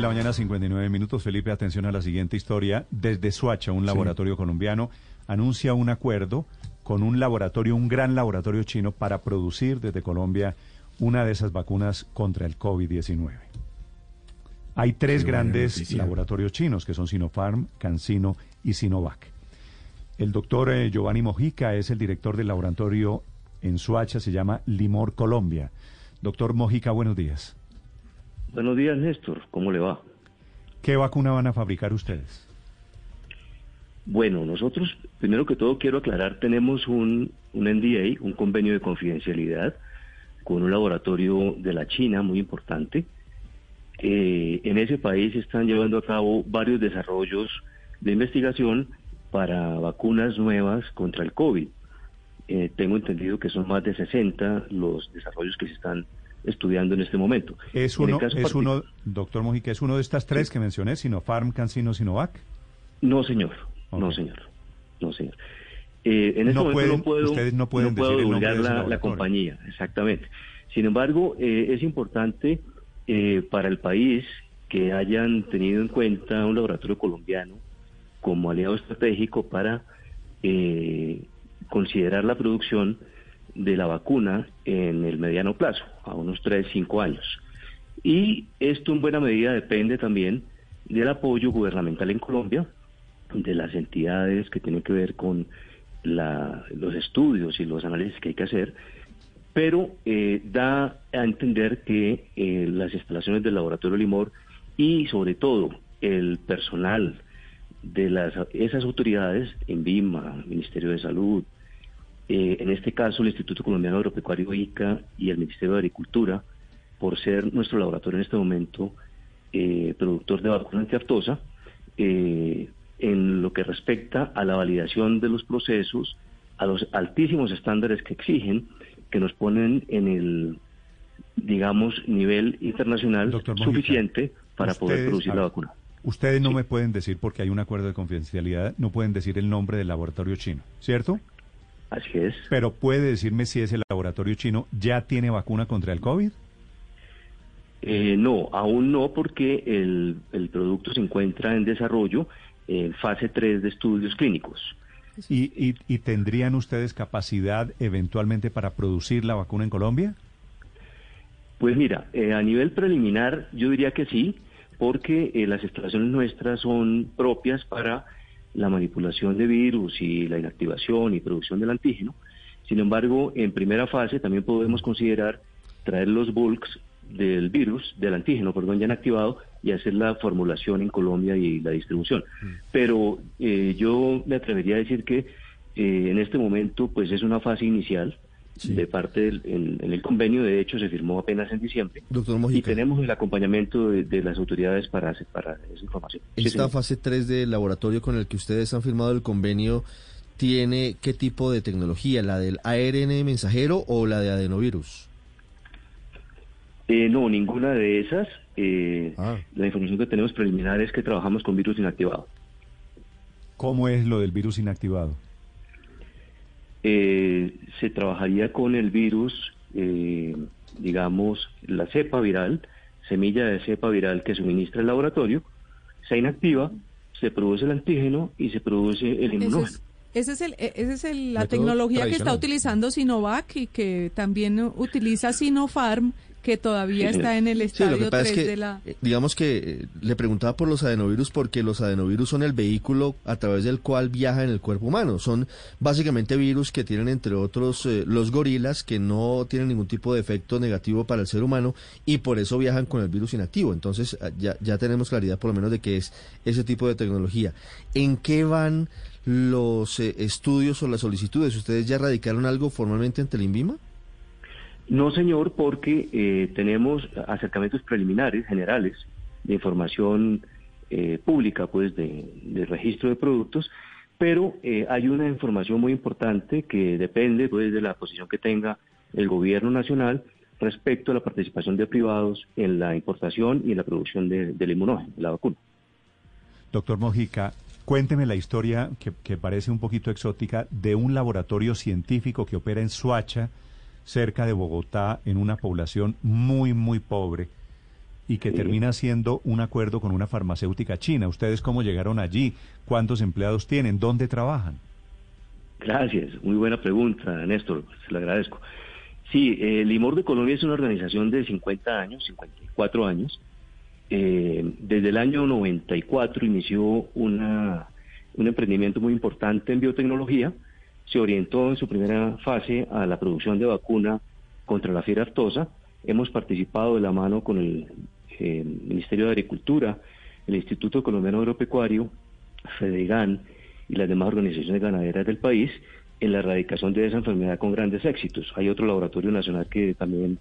de la mañana, 59 minutos. Felipe, atención a la siguiente historia. Desde Suacha, un laboratorio colombiano anuncia un acuerdo con un laboratorio, un gran laboratorio chino, para producir desde Colombia una de esas vacunas contra el COVID-19. Hay tres grandes laboratorios chinos, que son Sinopharm, CanSino y Sinovac. El doctor eh, Giovanni Mojica es el director del laboratorio en Suacha, se llama Limor Colombia. Doctor Mojica, buenos días. Buenos días, Néstor. ¿Cómo le va? ¿Qué vacuna van a fabricar ustedes? Bueno, nosotros, primero que todo, quiero aclarar, tenemos un, un NDA, un convenio de confidencialidad, con un laboratorio de la China muy importante. Eh, en ese país están llevando a cabo varios desarrollos de investigación para vacunas nuevas contra el COVID. Eh, tengo entendido que son más de 60 los desarrollos que se están estudiando en este momento. ¿Es uno, es uno doctor Mojica, es uno de estas tres que mencioné, Sinopharm, CanSino, Sinovac? No, señor. No, señor. No, señor. Eh, en este momento no puedo, ustedes no pueden no divulgar la, compañía, exactamente. Sin embargo, eh, es importante eh, para el país que hayan tenido en cuenta un laboratorio colombiano como aliado estratégico para considerar la producción de la vacuna en el mediano plazo, a unos 3, 5 años. Y esto en buena medida depende también del apoyo gubernamental en Colombia, de las entidades que tienen que ver con los estudios y los análisis que hay que hacer, pero eh, da a entender que eh, las instalaciones del laboratorio Limor y sobre todo el personal de las, esas autoridades, en BIMA, Ministerio de Salud, eh, en este caso el Instituto Colombiano Agropecuario ICA y el Ministerio de Agricultura, por ser nuestro laboratorio en este momento eh, productor de vacuna antiaftosa, eh, en lo que respecta a la validación de los procesos, a los altísimos estándares que exigen, que nos ponen en el, digamos, nivel internacional suficiente para poder producir la vacuna. Ustedes no me pueden decir, porque hay un acuerdo de confidencialidad, no pueden decir el nombre del laboratorio chino, ¿cierto? Así es. Pero puede decirme si ese laboratorio chino ya tiene vacuna contra el COVID. Eh, no, aún no, porque el, el, producto se encuentra en desarrollo en fase 3 de estudios clínicos. ¿Y, y, tendrían ustedes capacidad eventualmente para producir la vacuna en Colombia? Pues mira, eh, a nivel preliminar yo diría que sí, porque eh, las instalaciones nuestras son propias para la manipulación de virus y la inactivación y producción del antígeno. Sin embargo, en primera fase también podemos considerar traer los bulks del virus, del antígeno, perdón, ya inactivado y hacer la formulación en Colombia y la distribución. Mm. Pero eh, yo me atrevería a decir que eh, en este momento pues es una fase inicial de parte del, en, el convenio, de hecho se firmó apenas en diciembre. y tenemos el acompañamiento de, las autoridades para, para esa información. Esta fase 3 del laboratorio con el que ustedes han firmado el convenio tiene qué tipo de tecnología, la del ARN mensajero o la de adenovirus? Eh, no, ninguna de esas. Eh, ah. La información que tenemos preliminar es que trabajamos con virus inactivado. ¿Cómo es lo del virus inactivado? Eh, se trabajaría con el virus, eh, digamos, la cepa viral, semilla de cepa viral que suministra el laboratorio, se inactiva, se produce el antígeno y se produce el inmunógeno. Esa es, el, e, esa es la tecnología que está utilizando Sinovac y que también utiliza Sinopharm que todavía está en el estadio 3 de la... Eh, digamos que eh, le preguntaba por los adenovirus porque los adenovirus son el vehículo a través del cual viaja en el cuerpo humano. Son básicamente virus que tienen, entre otros, eh, los gorilas, que no tienen ningún tipo de efecto negativo para el ser humano y por eso viajan con el virus inactivo. Entonces ya, ya tenemos claridad por lo menos de que es ese tipo de tecnología. ¿En qué van los estudios o las solicitudes? ¿Ustedes ya radicaron algo formalmente ante el INVIMA? No, señor, porque eh, tenemos acercamientos preliminares generales de información eh, pública, pues, de, registro de productos, pero eh, hay una información muy importante que depende, pues, de la posición que tenga el gobierno nacional respecto a la participación de privados en la importación y en la producción de, del inmunógeno, la vacuna. Doctor Mojica, cuénteme la historia que, que parece un poquito exótica de un laboratorio científico que opera en Suacha, cerca de Bogotá, en una población muy, muy pobre, y que termina siendo un acuerdo con una farmacéutica china. ¿Ustedes cómo llegaron allí? ¿Cuántos empleados tienen? ¿Dónde trabajan? Gracias, muy buena pregunta, Néstor, se lo agradezco. Sí, eh, Limor de Colombia es una organización de 50 años, 54 años. Eh, desde el año 94 inició una, un emprendimiento muy importante en biotecnología. Se orientó en su primera fase a la producción de vacuna contra la fiebre aftosa. Hemos participado de la mano con el eh, Ministerio de Agricultura, el Instituto Colombiano Agropecuario, FEDEGAN, y las demás organizaciones ganaderas del país en la erradicación de esa enfermedad con grandes éxitos. Hay otro laboratorio nacional que también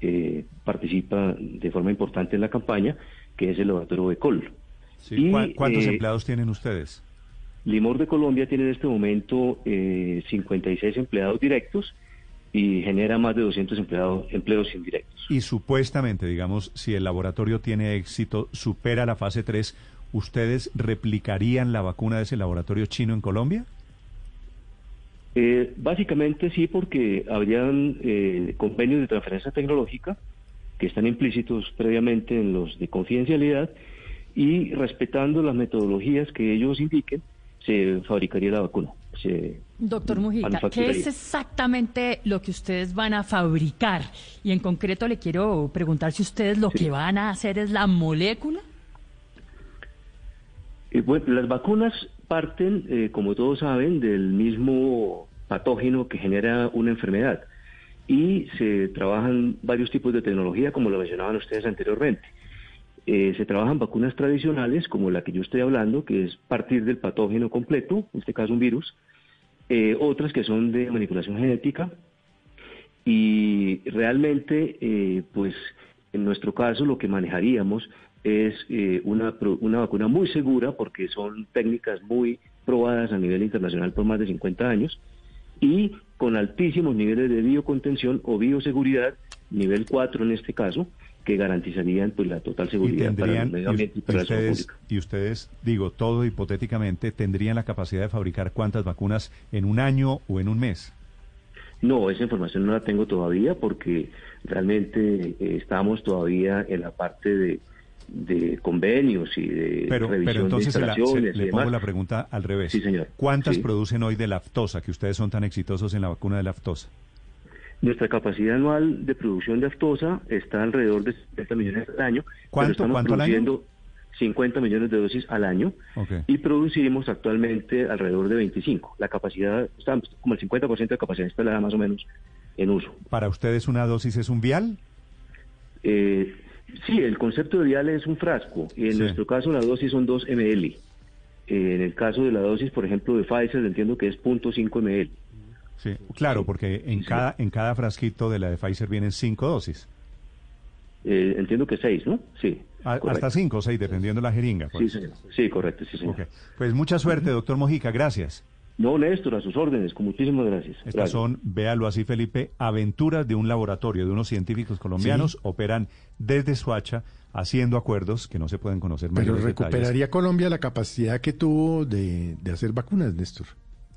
eh, participa de forma importante en la campaña, que es el laboratorio ECOL. ¿Cuántos eh, empleados tienen ustedes? Limor de Colombia tiene en este momento eh, 56 empleados directos y genera más de 200 empleados, empleos indirectos. Y supuestamente, digamos, si el laboratorio tiene éxito, supera la fase 3, ¿ustedes replicarían la vacuna de ese laboratorio chino en Colombia? Eh, básicamente sí, porque habrían eh, convenios de transferencia tecnológica que están implícitos previamente en los de confidencialidad y respetando las metodologías que ellos indiquen, se fabricaría la vacuna. Doctor Mujica, ¿qué es exactamente lo que ustedes van a fabricar? Y en concreto le quiero preguntar si ustedes lo que van a hacer es la molécula. Eh, bueno, las vacunas parten, eh, como todos saben, del mismo patógeno que genera una enfermedad y se trabajan varios tipos de tecnología, como lo mencionaban ustedes anteriormente. Eh, se trabajan vacunas tradicionales, como la que yo estoy hablando, que es partir del patógeno completo, en este caso un virus, otras que son de manipulación genética, y realmente, pues en nuestro caso, lo que manejaríamos es eh, una, una vacuna muy segura porque son técnicas muy probadas a nivel internacional por más de 50 años y con altísimos niveles de biocontención o bioseguridad, nivel 4 en este caso, que garantizarían pues la total seguridad para el medio ambiente y, para ustedes, Y ustedes, digo, todo hipotéticamente, ¿tendrían la capacidad de fabricar cuántas vacunas en un año o en un mes? No, esa información no la tengo todavía porque realmente eh, estamos todavía en la parte de de convenios y de pero, revisión entonces de instalaciones. le pongo la pregunta al revés. Sí, señor. ¿Cuántas producen hoy de laftosa, que ustedes son tan exitosos en la vacuna de laftosa? Nuestra capacidad anual de producción de aftosa está alrededor de 50 millones al año. ¿Cuánto, estamos produciendo 50 millones de dosis al año y producimos actualmente alrededor de 25. La capacidad, está como el 50% de capacidad instalada más o menos en uso. ¿Para ustedes una dosis es un vial? Eh, Sí, el concepto de vial es un frasco y en nuestro caso la dosis son 2 ml. Eh, en el caso de la dosis, por ejemplo, de Pfizer, entiendo que es 0.5 ml. Sí, claro, porque en cada en cada frasquito de la de Pfizer vienen 5 dosis. Eh, entiendo que 6, ¿no? Sí. hasta 5 o 6, dependiendo de la jeringa. Pues. Sí, sí, correcto, sí, señor. Pues mucha suerte, doctor Mojica, gracias. No, Néstor, a sus órdenes, con muchísimas gracias. Estas son, véalo así, Felipe, aventuras de un laboratorio, de unos científicos colombianos, operan desde Suacha haciendo acuerdos que no se pueden conocer Pero recuperaría Colombia la capacidad que tuvo de, hacer vacunas, Néstor.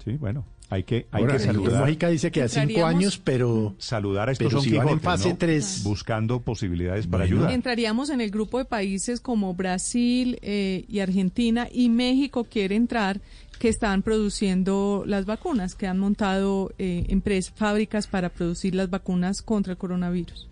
Sí, bueno, hay que, hay que saludar. Dice que a cinco años, pero saludar a estos son si en fase 3 buscando posibilidades para ayudar. Entraríamos en el grupo de países como Brasil eh, y Argentina y México quiere entrar que están produciendo las vacunas, que han montado eh, empresas, fábricas para producir las vacunas contra el coronavirus.